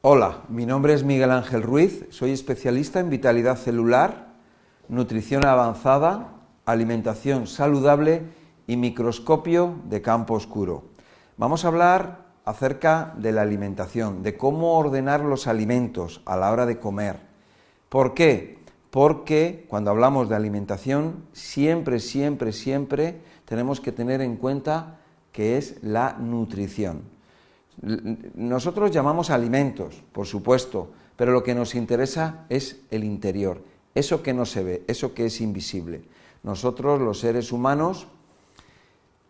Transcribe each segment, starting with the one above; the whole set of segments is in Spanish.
Hola, mi nombre es Miguel Ángel Ruiz, soy especialista en vitalidad celular, nutrición avanzada, alimentación saludable y microscopio de campo oscuro. Vamos a hablar acerca de la alimentación, de cómo ordenar los alimentos a la hora de comer. ¿Por qué? Porque cuando hablamos de alimentación, siempre, siempre, siempre tenemos que tener en cuenta que es la nutrición. Nosotros llamamos alimentos, por supuesto, pero lo que nos interesa es el interior, eso que no se ve, eso que es invisible. Nosotros, los seres humanos,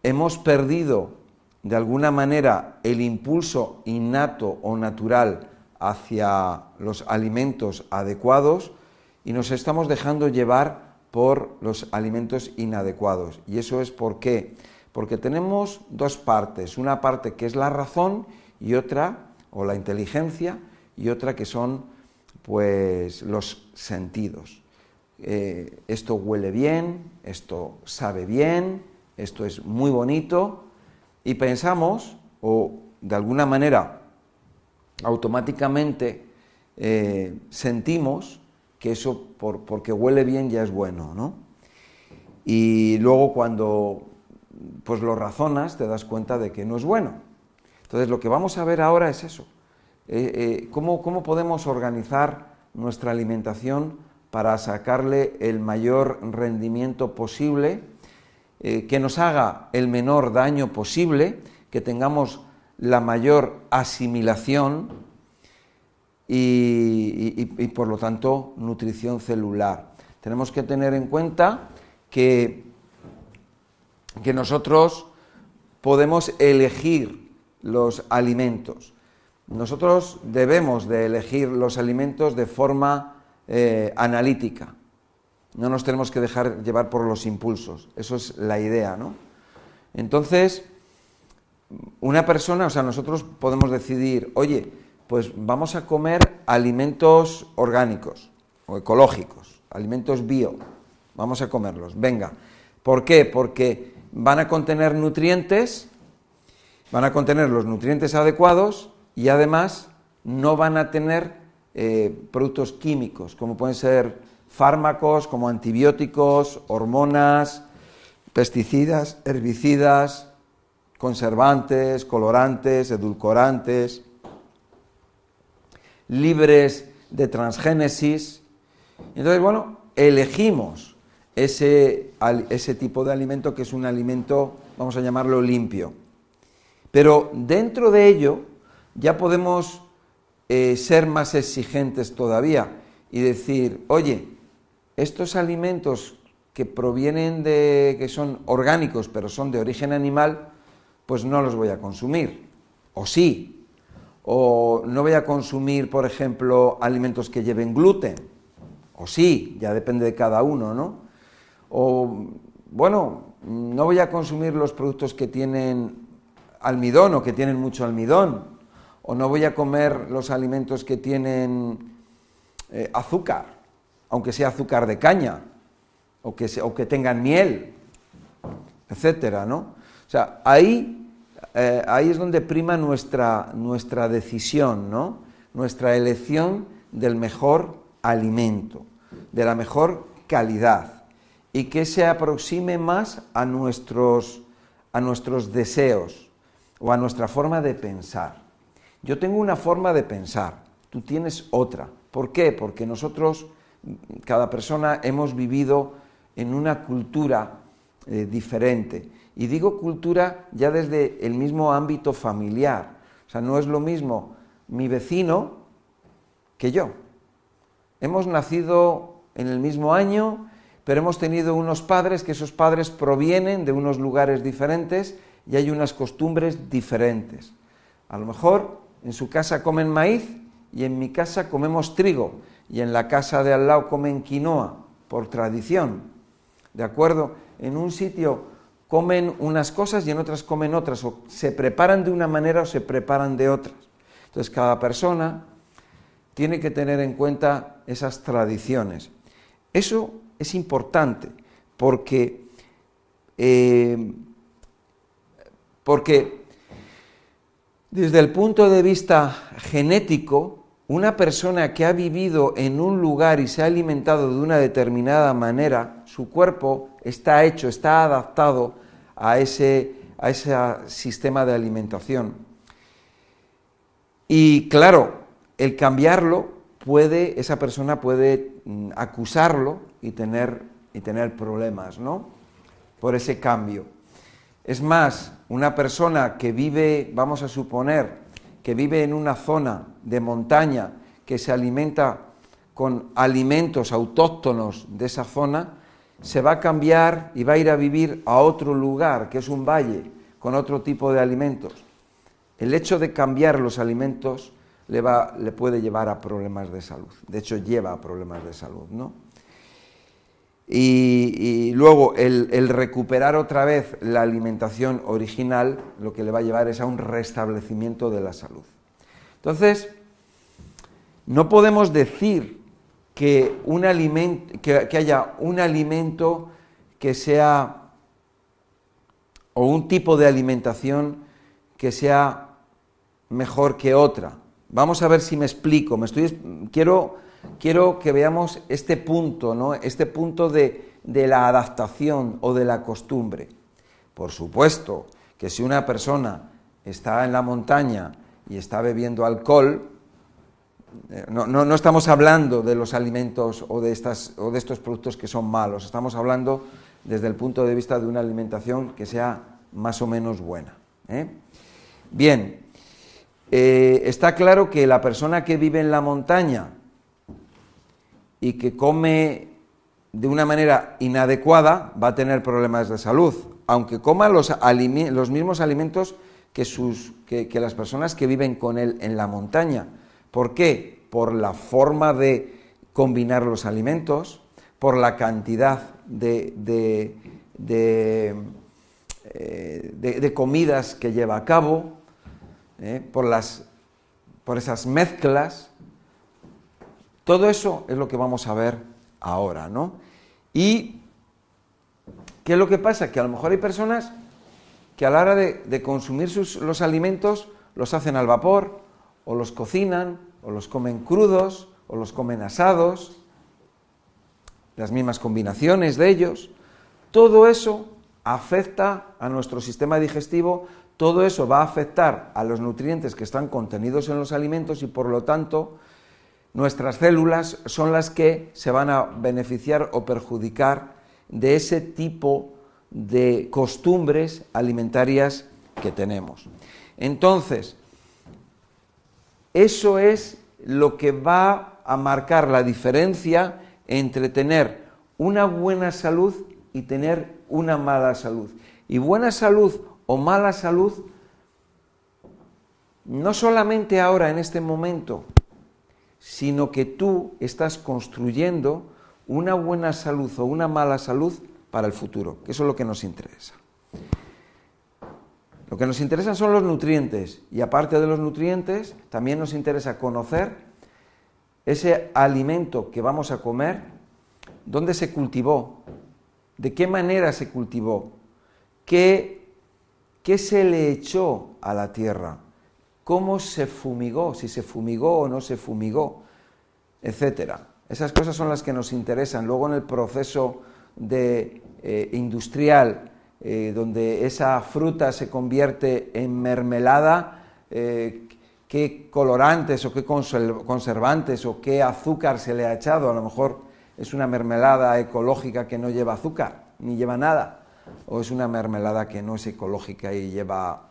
hemos perdido de alguna manera el impulso innato o natural hacia los alimentos adecuados y nos estamos dejando llevar por los alimentos inadecuados. Y eso es por qué porque tenemos dos partes, una parte que es la razón y otra, o la inteligencia, y otra que son pues los sentidos. Eh, esto huele bien, esto sabe bien, esto es muy bonito, y pensamos, o de alguna manera automáticamente eh, sentimos que eso porque huele bien ya es bueno, ¿no? Y luego cuando pues lo razonas, te das cuenta de que no es bueno. Entonces lo que vamos a ver ahora es eso. Eh, eh, ¿cómo, podemos organizar nuestra alimentación para sacarle el mayor rendimiento posible, eh, que nos haga el menor daño posible, que tengamos la mayor asimilación y por lo tanto nutrición celular? Tenemos que tener en cuenta que que nosotros podemos elegir los alimentos. Nosotros debemos de elegir los alimentos de forma eh, analítica. No nos tenemos que dejar llevar por los impulsos. Eso es la idea, ¿no? Entonces, una persona, o sea, nosotros podemos decidir, oye, pues vamos a comer alimentos orgánicos o ecológicos, alimentos bio, vamos a comerlos, venga. ¿Por qué? Porque van a contener nutrientes, van a contener los nutrientes adecuados y además no van a tener eh, productos químicos, como pueden ser fármacos, como antibióticos, hormonas, pesticidas, herbicidas, conservantes, colorantes, edulcorantes, libres de transgénesis. Entonces, bueno, elegimos ese, ese tipo de alimento que es un alimento, vamos a llamarlo limpio. Pero dentro de ello ya podemos eh, ser más exigentes todavía y decir, oye, estos alimentos que provienen de, que son orgánicos, pero son de origen animal, pues no los voy a consumir. O sí. O no voy a consumir, por ejemplo, alimentos que lleven gluten. O sí, ya depende de cada uno, ¿no? O, bueno, no voy a consumir los productos que tienen almidón o que tienen mucho almidón. O no voy a comer los alimentos que tienen eh, azúcar, aunque sea azúcar de caña, o que, o que tengan miel, etcétera, ¿no? O sea, ahí, eh, ahí es donde prima nuestra, nuestra decisión, ¿no? Nuestra elección del mejor alimento, de la mejor calidad y que se aproxime más a nuestros, a nuestros deseos o a nuestra forma de pensar. Yo tengo una forma de pensar, tú tienes otra. ¿Por qué? Porque nosotros, cada persona, hemos vivido en una cultura eh, diferente. Y digo cultura ya desde el mismo ámbito familiar. O sea, no es lo mismo mi vecino que yo. Hemos nacido en el mismo año, pero hemos tenido unos padres que esos padres provienen de unos lugares diferentes y hay unas costumbres diferentes. A lo mejor en su casa comen maíz y en mi casa comemos trigo y en la casa de al lado comen quinoa por tradición. ¿De acuerdo? En un sitio comen unas cosas y en otras comen otras, o se preparan de una manera o se preparan de otras. Entonces cada persona tiene que tener en cuenta esas tradiciones. Eso es importante porque, eh, porque Desde el punto de vista genético, una persona que ha vivido en un lugar y se ha alimentado de una determinada manera, su cuerpo está hecho, está adaptado a ese, a ese sistema de alimentación. Y claro, el cambiarlo puede, esa persona puede mm, acusarlo y tener, y tener problemas, ¿no? Por ese cambio. Es más, una persona que vive, vamos a suponer, que vive en una zona de montaña que se alimenta con alimentos autóctonos de esa zona, se va a cambiar y va a ir a vivir a otro lugar, que es un valle, con otro tipo de alimentos. El hecho de cambiar los alimentos le, va, le puede llevar a problemas de salud. De hecho, lleva a problemas de salud, ¿no? Y, luego el, recuperar otra vez la alimentación original lo que le va a llevar es a un restablecimiento de la salud. Entonces, no podemos decir que, un alimento, que, haya un alimento que sea, o un tipo de alimentación que sea mejor que otra. Vamos a ver si me explico. Me estoy, quiero, quiero que veamos este punto, ¿no? este punto de, de la adaptación o de la costumbre. Por supuesto que si una persona está en la montaña y está bebiendo alcohol, eh, no, estamos hablando de los alimentos o de, estas, o de estos productos que son malos, estamos hablando desde el punto de vista de una alimentación que sea más o menos buena. ¿eh? Bien, eh, está claro que la persona que vive en la montaña y que come de una manera inadecuada va a tener problemas de salud, aunque coma los, mismos alimentos que las personas que viven con él en la montaña ¿Por qué? Por la forma de combinar los alimentos, por la cantidad de, eh, comidas que lleva a cabo, eh, por, las, por esas mezclas. Todo eso es lo que vamos a ver ahora, ¿no? Y ¿qué es lo que pasa? Que a lo mejor hay personas que a la hora de, consumir los alimentos los hacen al vapor, o los cocinan, o los comen crudos, o los comen asados, las mismas combinaciones de ellos. Todo eso afecta a nuestro sistema digestivo, todo eso va a afectar a los nutrientes que están contenidos en los alimentos y por lo tanto nuestras células son las que se van a beneficiar o perjudicar de ese tipo de costumbres alimentarias que tenemos. Entonces, eso es lo que va a marcar la diferencia entre tener una buena salud y tener una mala salud. Y buena salud o mala salud, no solamente ahora en este momento, sino que tú estás construyendo una buena salud o una mala salud para el futuro, que eso es lo que nos interesa. Lo que nos interesan son los nutrientes y aparte de los nutrientes, también nos interesa conocer ese alimento que vamos a comer, dónde se cultivó, de qué manera se cultivó, qué, qué se le echó a la tierra, cómo se fumigó, si se fumigó o no se fumigó, etcétera. Esas cosas son las que nos interesan. Luego en el proceso de, eh, industrial eh, donde esa fruta se convierte en mermelada, eh, qué colorantes o qué conservantes o qué azúcar se le ha echado. A lo mejor es una mermelada ecológica que no lleva azúcar, ni lleva nada. O es una mermelada que no es ecológica y lleva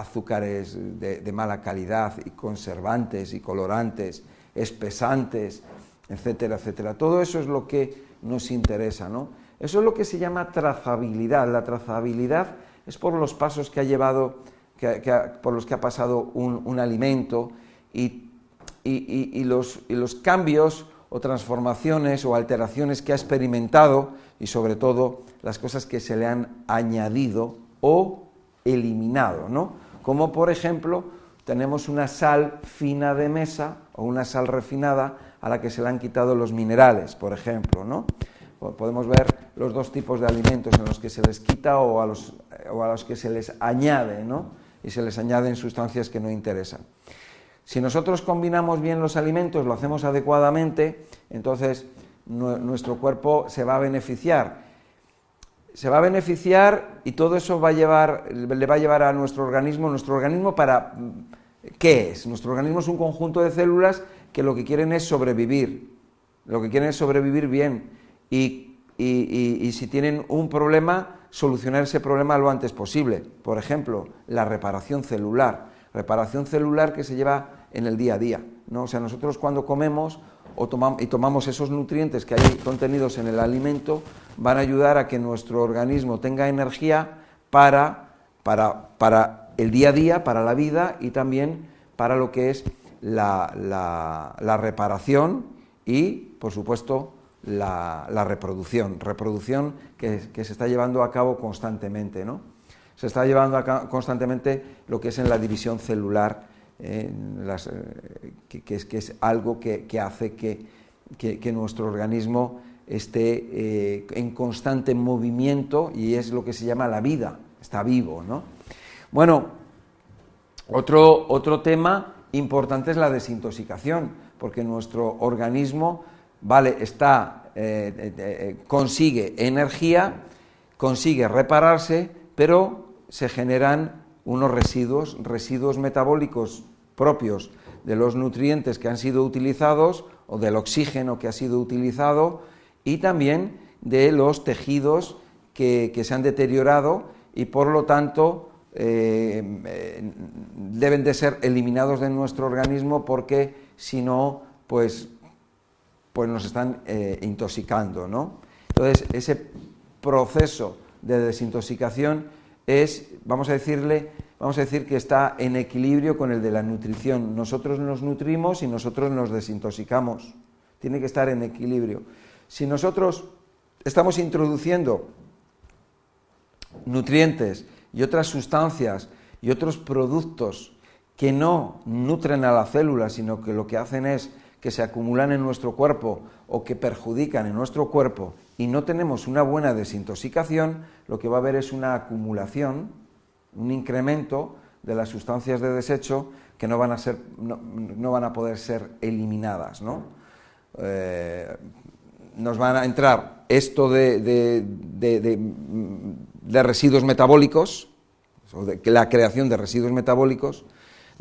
azúcares de, mala calidad y conservantes y colorantes, espesantes, etcétera, etcétera. Todo eso es lo que nos interesa, ¿no? Eso es lo que se llama trazabilidad. La trazabilidad es por los pasos que ha llevado, por los que ha pasado un, alimento y, los, los cambios o transformaciones o alteraciones que ha experimentado y sobre todo las cosas que se le han añadido o eliminado, ¿no? Como por ejemplo tenemos una sal fina de mesa o una sal refinada a la que se le han quitado los minerales, por ejemplo, ¿no? podemos ver los dos tipos de alimentos en los que se les quita o a los, o a los que se les añade, ¿no? y se les añaden sustancias que no interesan. Si nosotros combinamos bien los alimentos, lo hacemos adecuadamente, entonces nuestro cuerpo se va a beneficiar. Se va a beneficiar y todo eso va a llevar, le va a llevar a nuestro organismo, nuestro organismo para ¿qué es? Nuestro organismo es un conjunto de células que lo que quieren es sobrevivir, lo que quieren es sobrevivir bien y, si tienen un problema, solucionar ese problema lo antes posible. Por ejemplo, la reparación celular, reparación celular que se lleva en el día a día. ¿no? O sea, nosotros cuando comemos y tomamos esos nutrientes que hay contenidos en el alimento, van a ayudar a que nuestro organismo tenga energía para, para, para el día a día, para la vida y también para lo que es la, la, reparación y, por supuesto, la, la reproducción. Reproducción que, que, se está llevando a cabo constantemente, ¿no? Se está llevando a cabo constantemente lo que es en la división celular eh, que, es, algo que, hace que, nuestro organismo esté eh, en constante movimiento y es lo que se llama la vida, está vivo. ¿no? Bueno, otro, otro tema importante es la desintoxicación, porque nuestro organismo vale, está, eh, consigue energía, consigue repararse, pero se generan unos residuos, residuos metabólicos propios de los nutrientes que han sido utilizados o del oxígeno que ha sido utilizado y también de los tejidos que, se han deteriorado y por lo tanto eh, eh, deben de ser eliminados de nuestro organismo porque si no, pues, pues nos están eh, intoxicando. ¿no? Entonces, ese proceso de desintoxicación es, vamos a decirle, vamos a decir que está en equilibrio con el de la nutrición. Nosotros nos nutrimos y nosotros nos desintoxicamos. Tiene que estar en equilibrio. Si nosotros estamos introduciendo nutrientes y otras sustancias y otros productos que no nutren a la célula, sino que lo que hacen es que se acumulan en nuestro cuerpo o que perjudican en nuestro cuerpo y no tenemos una buena desintoxicación, lo que va a haber es una acumulación un incremento de las sustancias de desecho que no van a, ser, no, van a poder ser eliminadas. ¿no? Eh, nos van a entrar esto de, de, residuos metabólicos, o de la creación de residuos metabólicos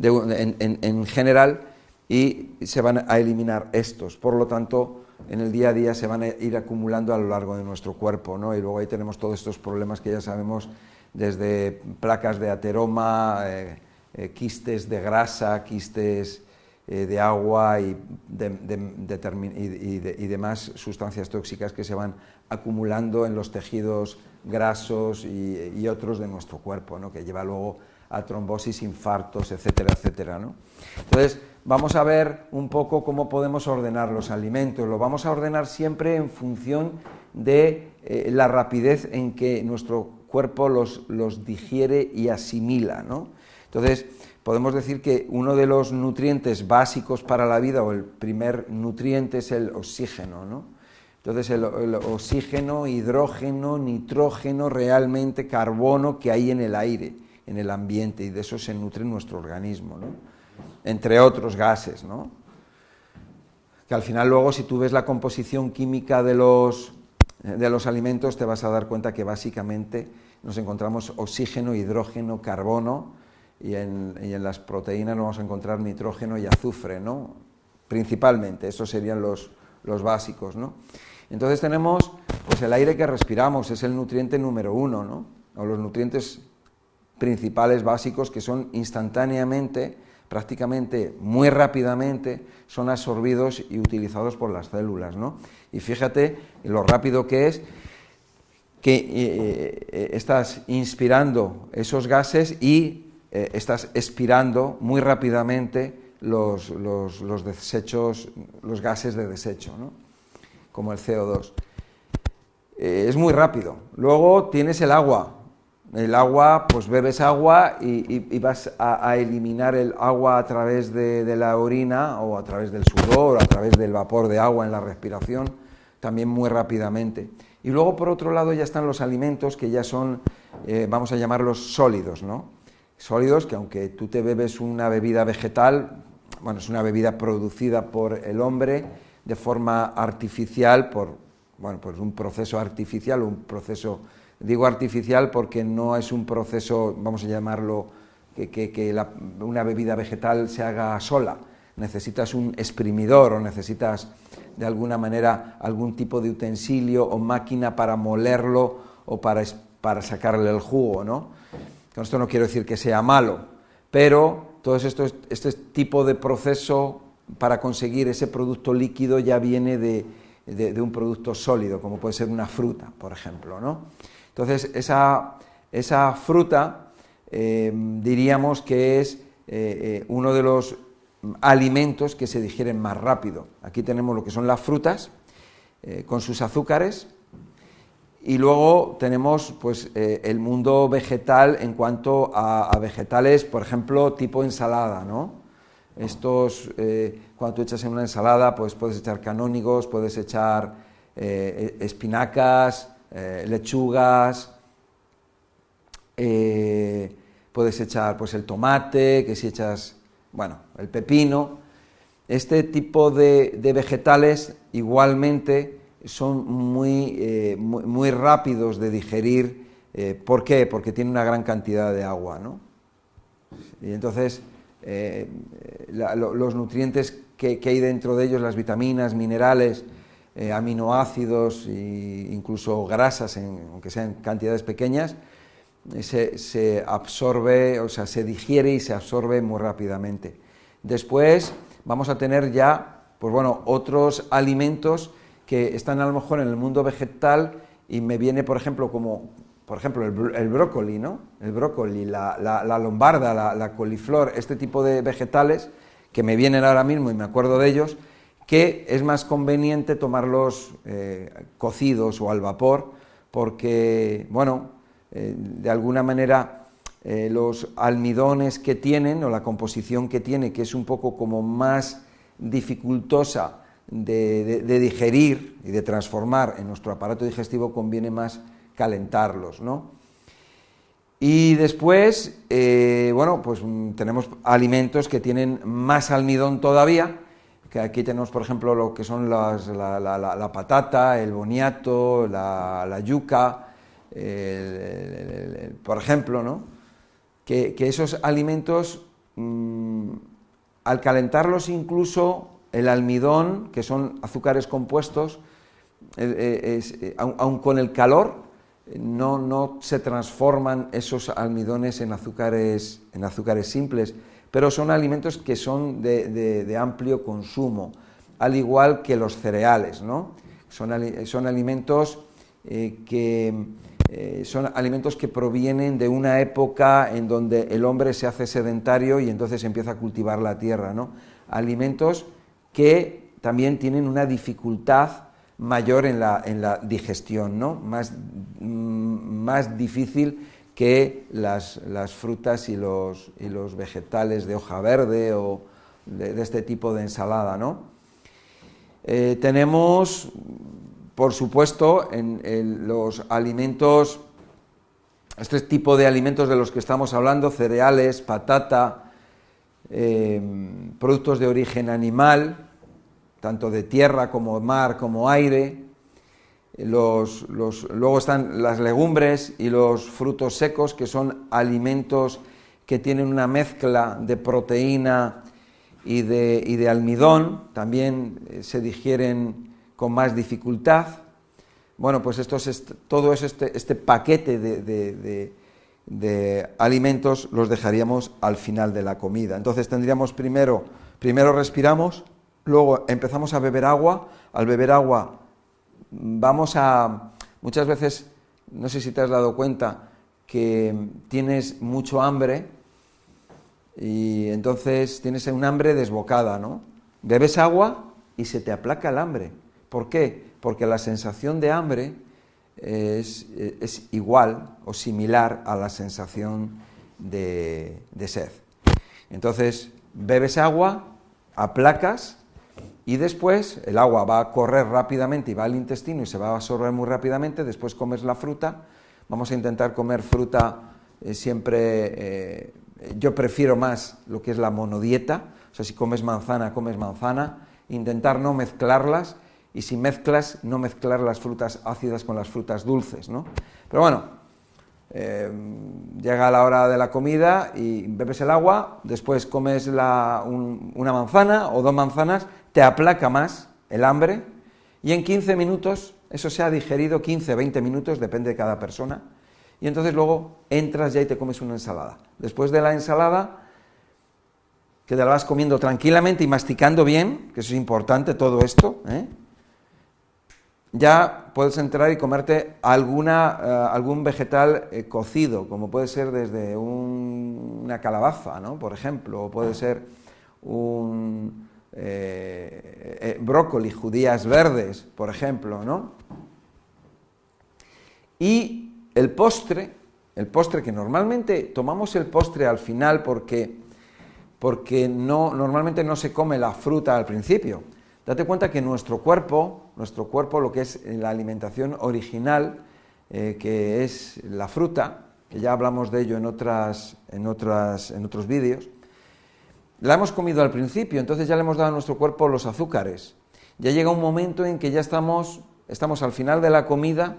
en, en, general, y se van a eliminar estos. Por lo tanto, en el día a día se van a ir acumulando a lo largo de nuestro cuerpo, ¿no? y luego ahí tenemos todos estos problemas que ya sabemos desde placas de ateroma, eh, eh, quistes de grasa, quistes eh, de agua y, demás sustancias tóxicas que se van acumulando en los tejidos grasos y, otros de nuestro cuerpo, ¿no? que lleva luego a trombosis, infartos, etcétera, etcétera. ¿no? Entonces, vamos a ver un poco cómo podemos ordenar los alimentos. Lo vamos a ordenar siempre en función de la rapidez en que nuestro cuerpo los, los digiere y asimila. ¿no? Entonces, podemos decir que uno de los nutrientes básicos para la vida, o el primer nutriente, es el oxígeno. ¿no? Entonces, el, oxígeno, hidrógeno, nitrógeno, realmente carbono que hay en el aire, en el ambiente, y de eso se nutre nuestro organismo, ¿no? entre otros gases. ¿no? Que al final, luego, si tú ves la composición química de los de los alimentos te vas a dar cuenta que básicamente nos encontramos oxígeno, hidrógeno, carbono y en, las proteínas no vamos a encontrar nitrógeno y azufre, ¿no? Principalmente, esos serían los, los básicos, ¿no? Entonces tenemos pues el aire que respiramos, es el nutriente número uno, ¿no? O los nutrientes principales básicos que son instantáneamente prácticamente muy rápidamente son absorbidos y utilizados por las células. ¿no? Y fíjate lo rápido que es que eh, eh, estás inspirando esos gases y eh, estás expirando muy rápidamente los, los, desechos, los gases de desecho, ¿no? como el CO2. es muy rápido. Luego tienes el agua, el agua, pues bebes agua y, vas a, eliminar el agua a través de, la orina o a través del sudor, o a través del vapor de agua en la respiración, también muy rápidamente. Y luego, por otro lado, ya están los alimentos que ya son, eh, vamos a llamarlos sólidos, ¿no? sólidos que aunque tú te bebes una bebida vegetal, bueno, es una bebida producida por el hombre de forma artificial, por bueno, pues un proceso artificial, un proceso, digo artificial porque no es un proceso, vamos a llamarlo, que, una bebida vegetal se haga sola. Necesitas un exprimidor o necesitas de alguna manera algún tipo de utensilio o máquina para molerlo o para, sacarle el jugo, ¿no? Con esto no quiero decir que sea malo, pero todo esto, este tipo de proceso para conseguir ese producto líquido ya viene de, un producto sólido, como puede ser una fruta, por ejemplo. ¿no? Entonces, esa, esa fruta eh, diríamos que es eh, eh, uno de los alimentos que se digieren más rápido. Aquí tenemos lo que son las frutas, con sus azúcares, y luego tenemos pues, el mundo vegetal en cuanto a, a, vegetales, por ejemplo, tipo ensalada, ¿no? Estos, cuando tú echas en una ensalada, pues puedes echar canónigos, puedes echar eh, espinacas, eh, lechugas, puedes echar pues el tomate, que si echas, bueno, el pepino. Este tipo de, vegetales igualmente son muy, muy, rápidos de digerir. ¿Por qué? Porque tienen una gran cantidad de agua, ¿no? Y entonces eh, los nutrientes que, hay dentro de ellos, las vitaminas, minerales, eh, aminoácidos e incluso grasas, aunque sean cantidades pequeñas, eh, se, absorbe, o sea, se digiere y se absorbe muy rápidamente. Después vamos a tener ya, pues bueno, otros alimentos que están a lo mejor en el mundo vegetal y me viene, por ejemplo, como por ejemplo, el, brócoli, ¿no? El brócoli, la, lombarda, la, coliflor, este tipo de vegetales que me vienen ahora mismo y me acuerdo de ellos, que es más conveniente tomarlos eh, cocidos o al vapor, porque, bueno, eh, de alguna manera eh, los almidones que tienen o la composición que tiene, que es un poco como más dificultosa de digerir y de transformar en nuestro aparato digestivo, conviene más calentarlos, ¿no? Y después, bueno, pues mm, tenemos alimentos que tienen más almidón todavía, que aquí tenemos, por ejemplo, lo que son la, patata, el boniato, la, yuca, por ejemplo, ¿no? Que, esos alimentos, mm, al calentarlos incluso, el almidón, que son azúcares compuestos, eh, eh, aun con el calor, no, no se transforman esos almidones en azúcares, en azúcares simples, pero son alimentos que son de, amplio consumo, al igual que los cereales, ¿no? Son, alimentos eh, que eh, son alimentos que provienen de una época en donde el hombre se hace sedentario y entonces empieza a cultivar la tierra, ¿no? Alimentos que también tienen una dificultad mayor en la, en la digestión, ¿no? más, mm, más difícil que las, frutas y los, vegetales de hoja verde o de, este tipo de ensalada. ¿no? Eh, tenemos, por supuesto, en, los alimentos, este tipo de alimentos de los que estamos hablando, cereales, patata, eh, productos de origen animal, tanto de tierra como mar como aire. Los, luego están las legumbres y los frutos secos, que son alimentos que tienen una mezcla de proteína y de, almidón, también eh, se digieren con más dificultad. Bueno, pues esto es, todo este, este paquete de, de, alimentos los dejaríamos al final de la comida. Entonces tendríamos primero, primero respiramos, luego empezamos a beber agua, al beber agua vamos a, muchas veces, no sé si te has dado cuenta, que tienes mucho hambre y entonces tienes un hambre desbocada, ¿no? Bebes agua y se te aplaca el hambre. ¿Por qué? Porque la sensación de hambre es, igual o similar a la sensación de sed. Entonces, bebes agua, aplacas y después el agua va a correr rápidamente y va al intestino y se va a absorber muy rápidamente, después comes la fruta, vamos a intentar comer fruta eh, siempre eh, yo prefiero más lo que es la monodieta, o sea, si comes manzana, comes manzana, intentar no mezclarlas y si mezclas, no mezclar las frutas ácidas con las frutas dulces, ¿no? Pero bueno, eh, llega la hora de la comida y bebes el agua, después comes una manzana o dos manzanas, te aplaca más el hambre y en 15 minutos, eso se ha digerido 15, 20 minutos, depende de cada persona, y entonces luego entras ya y te comes una ensalada. Después de la ensalada, que te la vas comiendo tranquilamente y masticando bien, que eso es importante todo esto, ¿eh? Ya puedes entrar y comerte alguna, eh, algún vegetal eh, cocido, como puede ser desde una calabaza, ¿no? por ejemplo, o puede ser un brócoli, judías verdes, por ejemplo, ¿no? Y el postre, el postre que normalmente tomamos el postre al final porque, porque no, normalmente no se come la fruta al principio. Date cuenta que nuestro cuerpo, nuestro cuerpo, lo que es la alimentación original, eh, que es la fruta, que ya hablamos de ello en, otras, en, otras, en otros vídeos, la hemos comido al principio, entonces ya le hemos dado a nuestro cuerpo los azúcares. Ya llega un momento en que ya estamos, estamos al final de la comida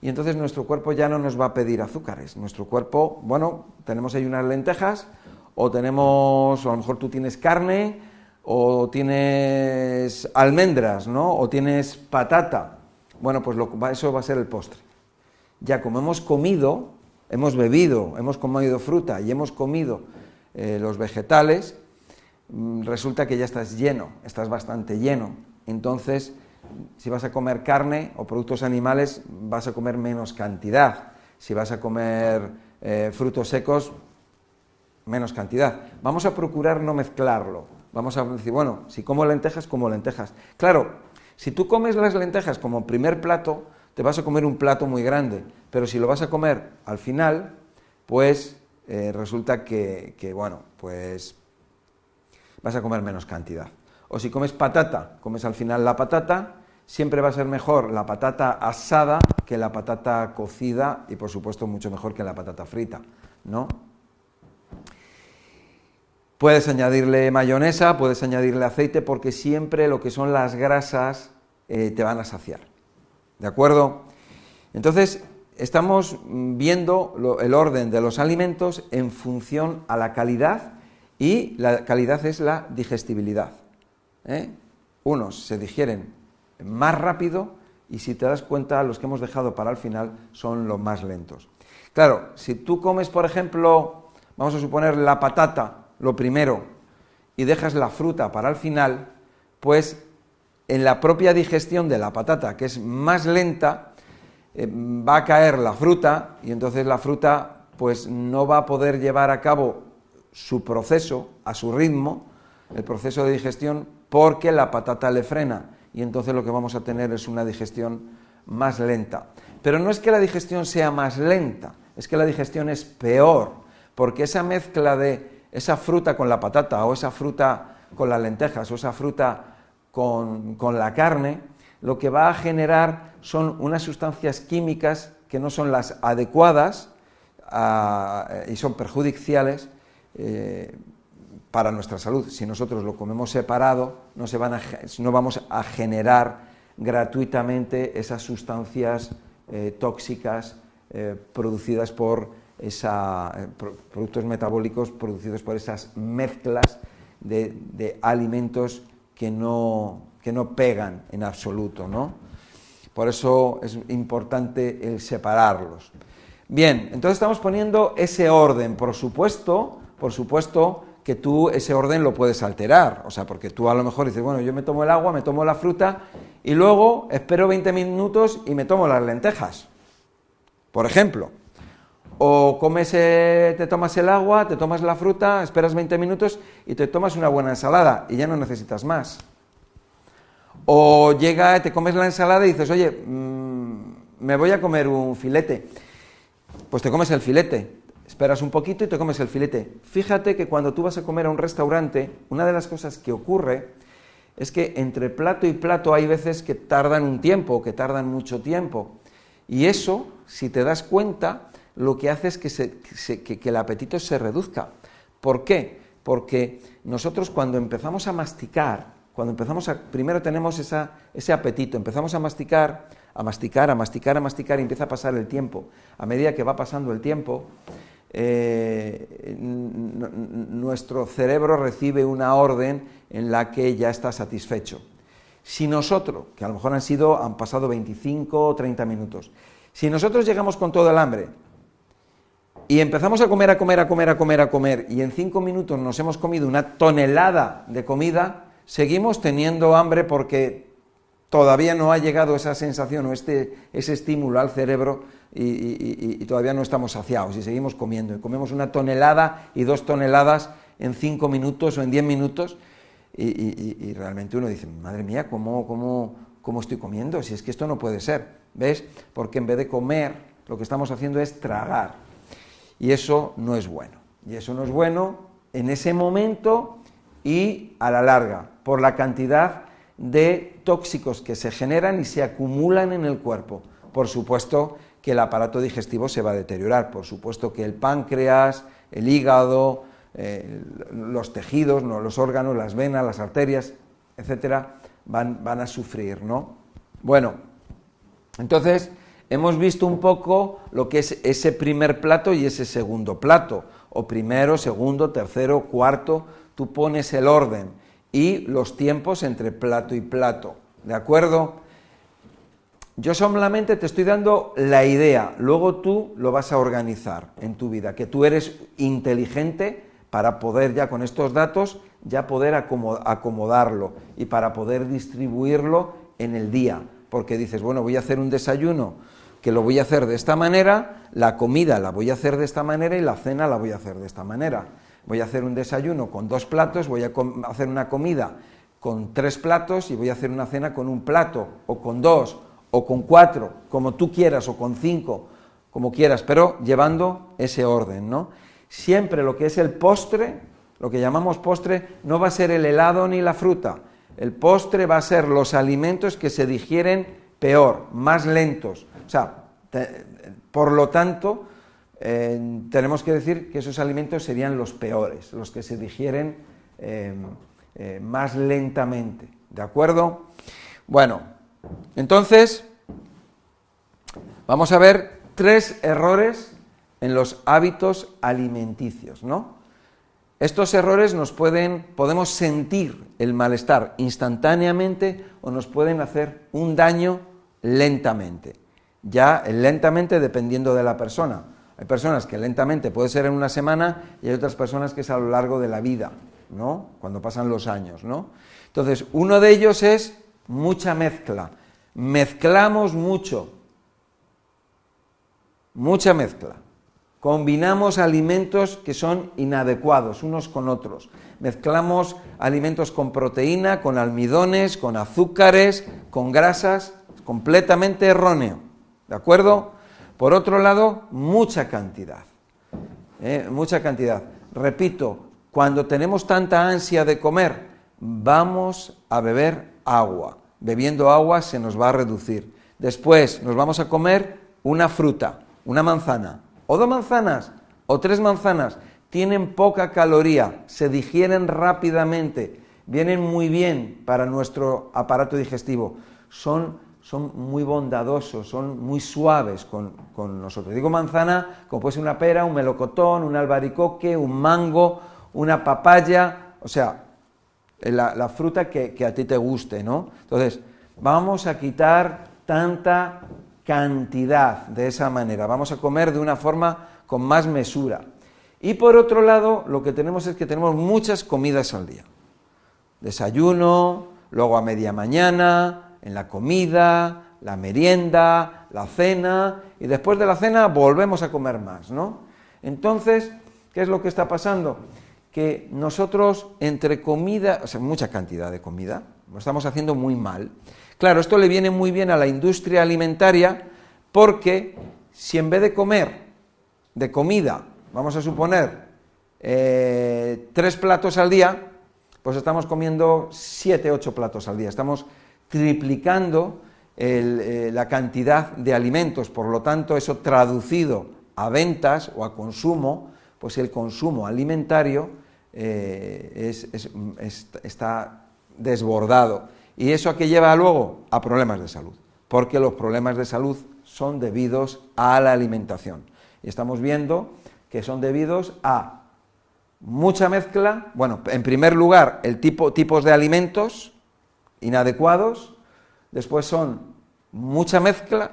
y entonces nuestro cuerpo ya no nos va a pedir azúcares. Nuestro cuerpo, bueno, tenemos ahí unas lentejas, o tenemos, o a lo mejor tú tienes carne, o tienes almendras, ¿no? O tienes patata. Bueno, pues eso va a ser el postre. Ya como hemos comido, hemos bebido, hemos comido fruta y hemos comido eh, los vegetales, mm, resulta que ya estás lleno, estás bastante lleno. Entonces, si vas a comer carne o productos animales, vas a comer menos cantidad. Si vas a comer eh, frutos secos, menos cantidad. Vamos a procurar no mezclarlo. Vamos a decir, bueno, si como lentejas, como lentejas. Claro, si tú comes las lentejas como primer plato, te vas a comer un plato muy grande, pero si lo vas a comer al final, pues eh, resulta que, que, bueno, pues vas a comer menos cantidad. O si comes patata, comes al final la patata, siempre va a ser mejor la patata asada que la patata cocida y por supuesto mucho mejor que la patata frita, ¿no? Puedes añadirle mayonesa, puedes añadirle aceite porque siempre lo que son las grasas eh, te van a saciar. ¿De acuerdo? Entonces, estamos viendo el orden de los alimentos en función a la calidad y la calidad es la digestibilidad. ¿eh? Unos se digieren más rápido y si te das cuenta, los que hemos dejado para el final son los más lentos. Claro, si tú comes, por ejemplo, vamos a suponer la patata, lo primero, y dejas la fruta para el final, pues en la propia digestión de la patata, que es más lenta, eh, va a caer la fruta y entonces la fruta pues no va a poder llevar a cabo su proceso a su ritmo, el proceso de digestión, porque la patata le frena y entonces lo que vamos a tener es una digestión más lenta. Pero no es que la digestión sea más lenta, es que la digestión es peor, porque esa mezcla de esa fruta con la patata o esa fruta con las lentejas o esa fruta con, la carne, lo que va a generar son unas sustancias químicas que no son las adecuadas ah, y son perjudiciales eh, para nuestra salud. Si nosotros lo comemos separado, no, se van a, no vamos a generar gratuitamente esas sustancias eh, tóxicas eh, producidas por esa, eh, productos metabólicos producidos por esas mezclas de, alimentos que no, que no, pegan en absoluto. ¿no? Por eso es importante el separarlos. Bien, entonces estamos poniendo ese orden. Por supuesto, por supuesto, que tú ese orden lo puedes alterar. O sea, porque tú a lo mejor dices, bueno, yo me tomo el agua, me tomo la fruta y luego espero 20 minutos y me tomo las lentejas. Por ejemplo. O comes, eh, te tomas el agua, te tomas la fruta, esperas 20 minutos y te tomas una buena ensalada y ya no necesitas más. O llega, te comes la ensalada y dices, oye, mm, me voy a comer un filete. Pues te comes el filete esperas un poquito y te comes el filete. Fíjate que cuando tú vas a comer a un restaurante, una de las cosas que ocurre es que entre plato y plato hay veces que tardan un tiempo, que tardan mucho tiempo. Y eso, si te das cuenta, lo que hace es que, el apetito se reduzca. ¿Por qué? Porque nosotros cuando empezamos a masticar, cuando empezamos a, primero tenemos ese apetito, empezamos a masticar, a masticar, a masticar, a masticar y empieza a pasar el tiempo. A medida que va pasando el tiempo, eh, nuestro cerebro recibe una orden en la que ya está satisfecho. Si nosotros, que a lo mejor han sido, han pasado 25 o 30 minutos, si nosotros llegamos con todo el hambre y empezamos a comer, a comer, a comer, a comer, a comer, y en cinco minutos nos hemos comido una tonelada de comida, seguimos teniendo hambre porque todavía no ha llegado esa sensación o este, ese estímulo al cerebro y, todavía no estamos saciados y seguimos comiendo. Y comemos una tonelada y dos toneladas en cinco minutos o en diez minutos y, realmente uno dice, madre mía, ¿cómo, cómo, ¿cómo estoy comiendo? Si es que esto no puede ser, ¿ves? Porque en vez de comer, lo que estamos haciendo es tragar. Y eso no es bueno. Y eso no es bueno en ese momento y a la larga, por la cantidad de tóxicos que se generan y se acumulan en el cuerpo. Por supuesto que el aparato digestivo se va a deteriorar, por supuesto que el páncreas, el hígado, eh, los tejidos, ¿no? los órganos, las venas, las arterias, etcétera, van, van a sufrir, ¿no? Bueno, entonces hemos visto un poco lo que es ese primer plato y ese segundo plato, o primero, segundo, tercero, cuarto, tú pones el orden y los tiempos entre plato y plato. ¿De acuerdo? Yo solamente te estoy dando la idea, luego tú lo vas a organizar en tu vida, que tú eres inteligente para poder ya con estos datos ya poder acomodarlo y para poder distribuirlo en el día, porque dices, bueno, voy a hacer un desayuno que lo voy a hacer de esta manera, la comida la voy a hacer de esta manera y la cena la voy a hacer de esta manera voy a hacer un desayuno con dos platos, voy a hacer una comida con tres platos y voy a hacer una cena con un plato, o con dos, o con cuatro, como tú quieras, o con cinco, como quieras, pero llevando ese orden, ¿no? Siempre lo que es el postre, lo que llamamos postre, no va a ser el helado ni la fruta. El postre va a ser los alimentos que se digieren peor, más lentos. O sea, por lo tanto, tenemos que decir que esos alimentos serían los peores, los que se digieren em, eh, más lentamente. ¿De acuerdo? Bueno, entonces vamos a ver tres errores en los hábitos alimenticios, ¿no? Estos errores nos pueden, podemos sentir el malestar instantáneamente o nos pueden hacer un daño lentamente. Ya lentamente dependiendo de la persona. Hay personas que lentamente puede ser en una semana y hay otras personas que es a lo largo de la vida, ¿no? Cuando pasan los años, ¿no? Entonces, uno de ellos es mucha mezcla. Mezclamos mucho. Mucha mezcla. Combinamos alimentos que son inadecuados unos con otros. Mezclamos alimentos con proteína, con almidones, con azúcares, con grasas, completamente erróneo. ¿De acuerdo? Por otro lado, mucha cantidad. ¿eh? mucha cantidad. Repito, cuando tenemos tanta ansia de comer, vamos a beber agua. Bebiendo agua se nos va a reducir. Después nos vamos a comer una fruta, una manzana, o dos manzanas, o tres manzanas. Tienen poca caloría, se digieren rápidamente, vienen muy bien para nuestro aparato digestivo. Son son muy bondadosos, son muy suaves con, nosotros. Digo manzana como puede ser una pera, un melocotón, un albaricoque, un mango, una papaya, o sea, la, fruta que, que, a ti te guste, ¿no? Entonces, vamos a quitar tanta cantidad de esa manera, vamos a comer de una forma con más mesura. Y por otro lado, lo que tenemos es que tenemos muchas comidas al día. Desayuno, luego a media mañana, en la comida, la merienda, la cena, y después de la cena volvemos a comer más, ¿no? Entonces, ¿qué es lo que está pasando? Que nosotros entre comida, o sea, mucha cantidad de comida, lo estamos haciendo muy mal. Claro, esto le viene muy bien a la industria alimentaria porque si en vez de comer de comida, vamos a suponer, eh, tres platos al día, pues estamos comiendo siete, ocho platos al día. Estamos triplicando eh, la cantidad de alimentos. Por lo tanto, eso traducido a ventas o a consumo, pues el consumo alimentario eh, está desbordado. ¿Y eso a qué lleva luego? A problemas de salud, porque los problemas de salud son debidos a la alimentación. Y estamos viendo que son debidos a mucha mezcla, bueno, en primer lugar, el tipo, tipos de alimentos inadecuados, después son mucha mezcla,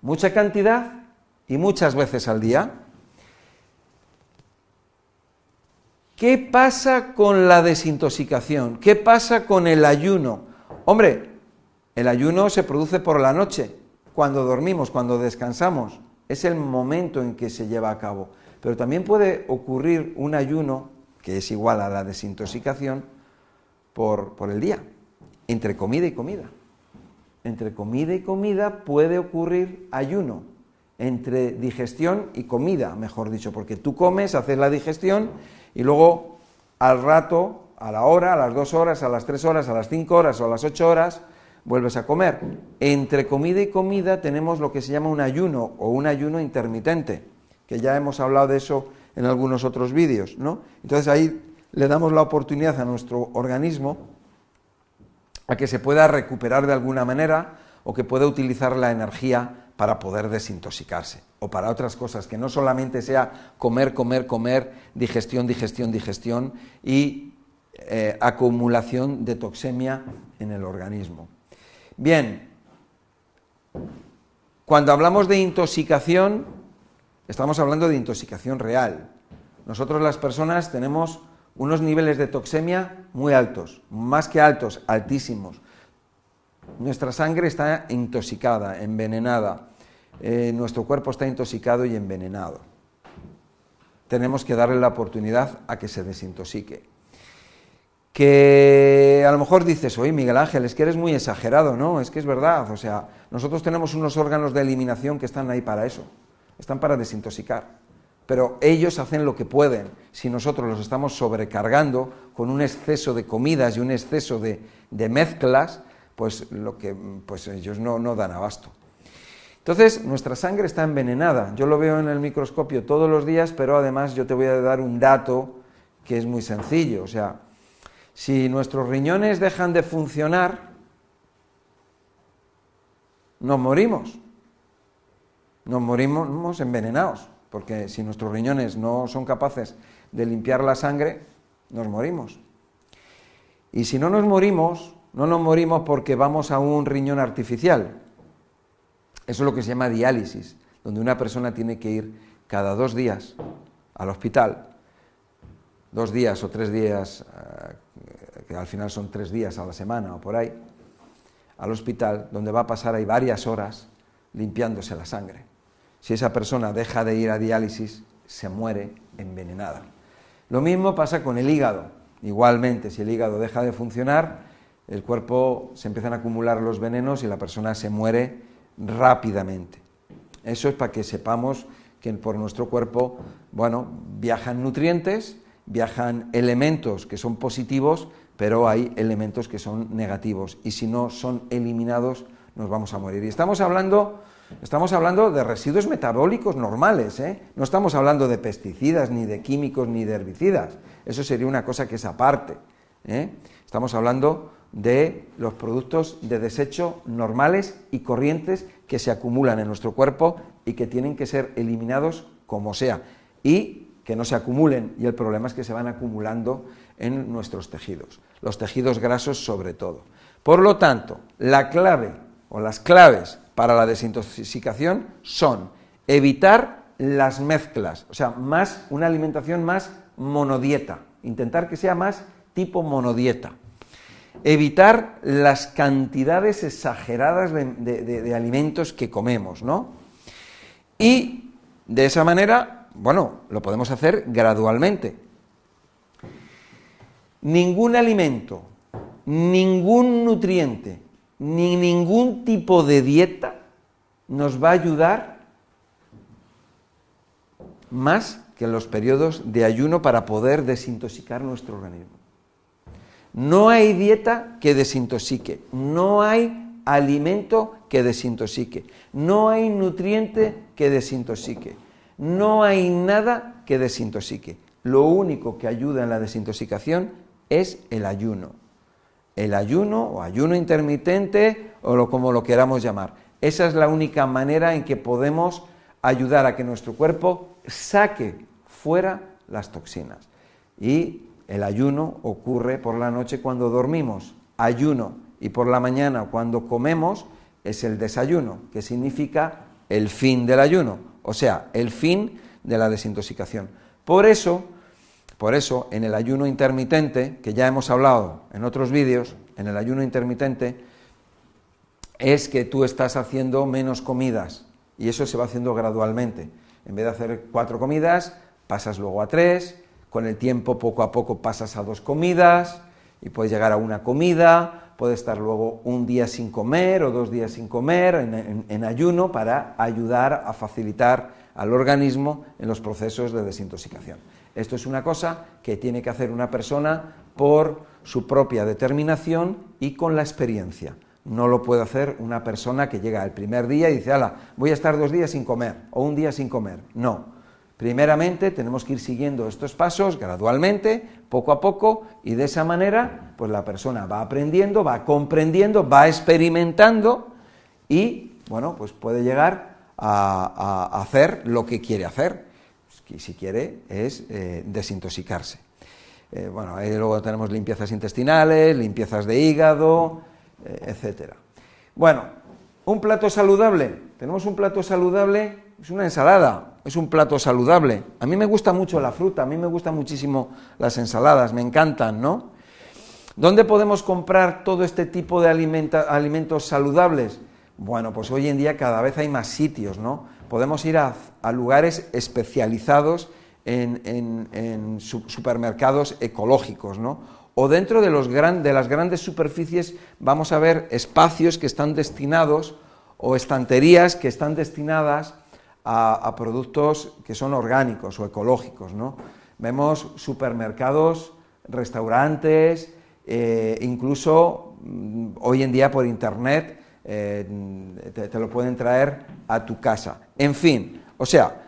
mucha cantidad y muchas veces al día. ¿Qué pasa con la desintoxicación? ¿Qué pasa con el ayuno? Hombre, el ayuno se produce por la noche, cuando dormimos, cuando descansamos. Es el momento en que se lleva a cabo. Pero también puede ocurrir un ayuno, que es igual a la desintoxicación, por, por el día, entre comida y comida. Entre comida y comida puede ocurrir ayuno, entre digestión y comida, mejor dicho, porque tú comes, haces la digestión y luego al rato, a la hora, a las dos horas, a las tres horas, a las cinco horas o a las ocho horas, vuelves a comer. Entre comida y comida tenemos lo que se llama un ayuno o un ayuno intermitente, que ya hemos hablado de eso en algunos otros vídeos, ¿no? Entonces ahí le damos la oportunidad a nuestro organismo a que se pueda recuperar de alguna manera o que pueda utilizar la energía para poder desintoxicarse o para otras cosas, que no solamente sea comer, comer, comer, digestión, digestión, digestión y eh, acumulación de toxemia en el organismo. Bien, cuando hablamos de intoxicación, estamos hablando de intoxicación real. Nosotros las personas tenemos unos niveles de toxemia muy altos, más que altos, altísimos. Nuestra sangre está intoxicada, envenenada. Eh, nuestro cuerpo está intoxicado y envenenado. Tenemos que darle la oportunidad a que se desintoxique. Que a lo mejor dices, oye Miguel Ángel, es que eres muy exagerado, ¿no? Es que es verdad, o sea, nosotros tenemos unos órganos de eliminación que están ahí para eso, están para desintoxicar. Pero ellos hacen lo que pueden. Si nosotros los estamos sobrecargando con un exceso de comidas y un exceso de, mezclas, pues, lo que, pues ellos no, no dan abasto. Entonces, nuestra sangre está envenenada. Yo lo veo en el microscopio todos los días, pero además yo te voy a dar un dato que es muy sencillo. O sea, si nuestros riñones dejan de funcionar, nos morimos. Nos morimos envenenados, porque si nuestros riñones no son capaces de limpiar la sangre, nos morimos. Y si no nos morimos, no nos morimos porque vamos a un riñón artificial. Eso es lo que se llama diálisis, donde una persona tiene que ir cada dos días al hospital, dos días o tres días, eh, que al final son tres días a la semana o por ahí, al hospital, donde va a pasar ahí varias horas limpiándose la sangre. Si esa persona deja de ir a diálisis, se muere envenenada. Lo mismo pasa con el hígado. Igualmente, si el hígado deja de funcionar, el cuerpo se empiezan a acumular los venenos y la persona se muere rápidamente. Eso es para que sepamos que por nuestro cuerpo, bueno, viajan nutrientes, viajan elementos que son positivos, pero hay elementos que son negativos y si no son eliminados nos vamos a morir. Y estamos hablando, estamos hablando de residuos metabólicos normales, ¿eh? no estamos hablando de pesticidas, ni de químicos, ni de herbicidas. Eso sería una cosa que es aparte. ¿eh? Estamos hablando de los productos de desecho normales y corrientes que se acumulan en nuestro cuerpo y que tienen que ser eliminados como sea y que no se acumulen y el problema es que se van acumulando en nuestros tejidos, los tejidos grasos sobre todo. Por lo tanto, la clave o las claves para la desintoxicación son evitar las mezclas, o sea, más una alimentación más monodieta, intentar que sea más tipo monodieta evitar las cantidades exageradas de, alimentos que comemos, ¿no? Y de esa manera, bueno, lo podemos hacer gradualmente. Ningún alimento, ningún nutriente, ni ningún tipo de dieta nos va a ayudar más que los periodos de ayuno para poder desintoxicar nuestro organismo. No hay dieta que desintoxique, no hay alimento que desintoxique, no hay nutriente que desintoxique, no hay nada que desintoxique. Lo único que ayuda en la desintoxicación es el ayuno. El ayuno o ayuno intermitente o lo, como lo queramos llamar. Esa es la única manera en que podemos ayudar a que nuestro cuerpo saque fuera las toxinas. Y el ayuno ocurre por la noche cuando dormimos. Ayuno y por la mañana cuando comemos es el desayuno, que significa el fin del ayuno, o sea, el fin de la desintoxicación. Por eso, por eso, en el ayuno intermitente, que ya hemos hablado en otros vídeos, en el ayuno intermitente, es que tú estás haciendo menos comidas y eso se va haciendo gradualmente. En vez de hacer cuatro comidas, pasas luego a tres, con el tiempo poco a poco pasas a dos comidas y puedes llegar a una comida, puede estar luego un día sin comer o dos días sin comer en, ayuno para ayudar a facilitar al organismo en los procesos de desintoxicación. Esto es una cosa que tiene que hacer una persona por su propia determinación y con la experiencia. No lo puede hacer una persona que llega el primer día y dice, ala, voy a estar dos días sin comer o un día sin comer. No, Primeramente tenemos que ir siguiendo estos pasos gradualmente, poco a poco, y de esa manera, pues la persona va aprendiendo, va comprendiendo, va experimentando y, bueno, pues puede llegar a, hacer lo que quiere hacer. Y si quiere es eh, desintoxicarse. Eh, bueno, ahí luego tenemos limpiezas intestinales, limpiezas de hígado, etcétera. Bueno, un plato saludable. Tenemos un plato saludable, es una ensalada, es un plato saludable. A mí me gusta mucho la fruta, a mí me gustan muchísimo las ensaladas, me encantan, ¿no? ¿Dónde podemos comprar todo este tipo de alimentos saludables? Bueno, pues hoy en día cada vez hay más sitios, ¿no? Podemos ir a, lugares especializados en, supermercados ecológicos, ¿no? O dentro de, las grandes superficies vamos a ver espacios que están destinados o estanterías que están destinadas a, productos que son orgánicos o ecológicos. ¿no? Vemos supermercados, restaurantes, eh, incluso mm, hoy en día por internet eh, te, lo pueden traer a tu casa. En fin, o sea,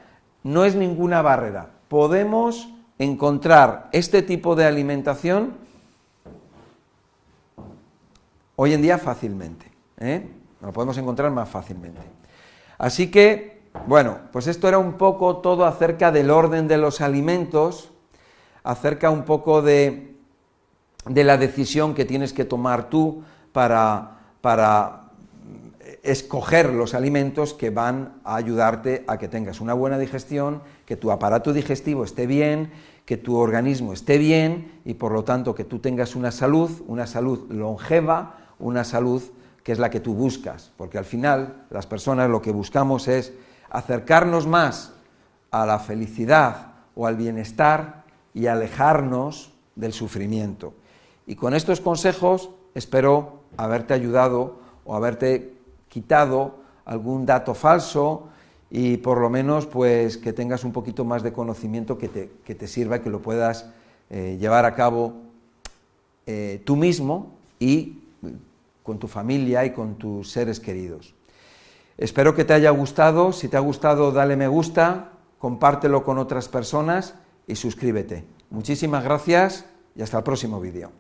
no es ninguna barrera. Podemos encontrar este tipo de alimentación hoy en día fácilmente. ¿eh? Lo podemos encontrar más fácilmente. Así que bueno, pues esto era un poco todo acerca del orden de los alimentos, acerca un poco de, la decisión que tienes que tomar tú para, para escoger los alimentos que van a ayudarte a que tengas una buena digestión, que tu aparato digestivo esté bien, que tu organismo esté bien y por lo tanto que tú tengas una salud, una salud longeva, una salud que es la que tú buscas, porque al final las personas lo que buscamos es acercarnos más a la felicidad o al bienestar y alejarnos del sufrimiento. Y con estos consejos espero haberte ayudado o haberte quitado algún dato falso y por lo menos pues que tengas un poquito más de conocimiento que te, sirva y que lo puedas eh, llevar a cabo eh, tú mismo y con tu familia y con tus seres queridos. Espero que te haya gustado. Si te ha gustado, dale me gusta, compártelo con otras personas y suscríbete. Muchísimas gracias y hasta el próximo vídeo.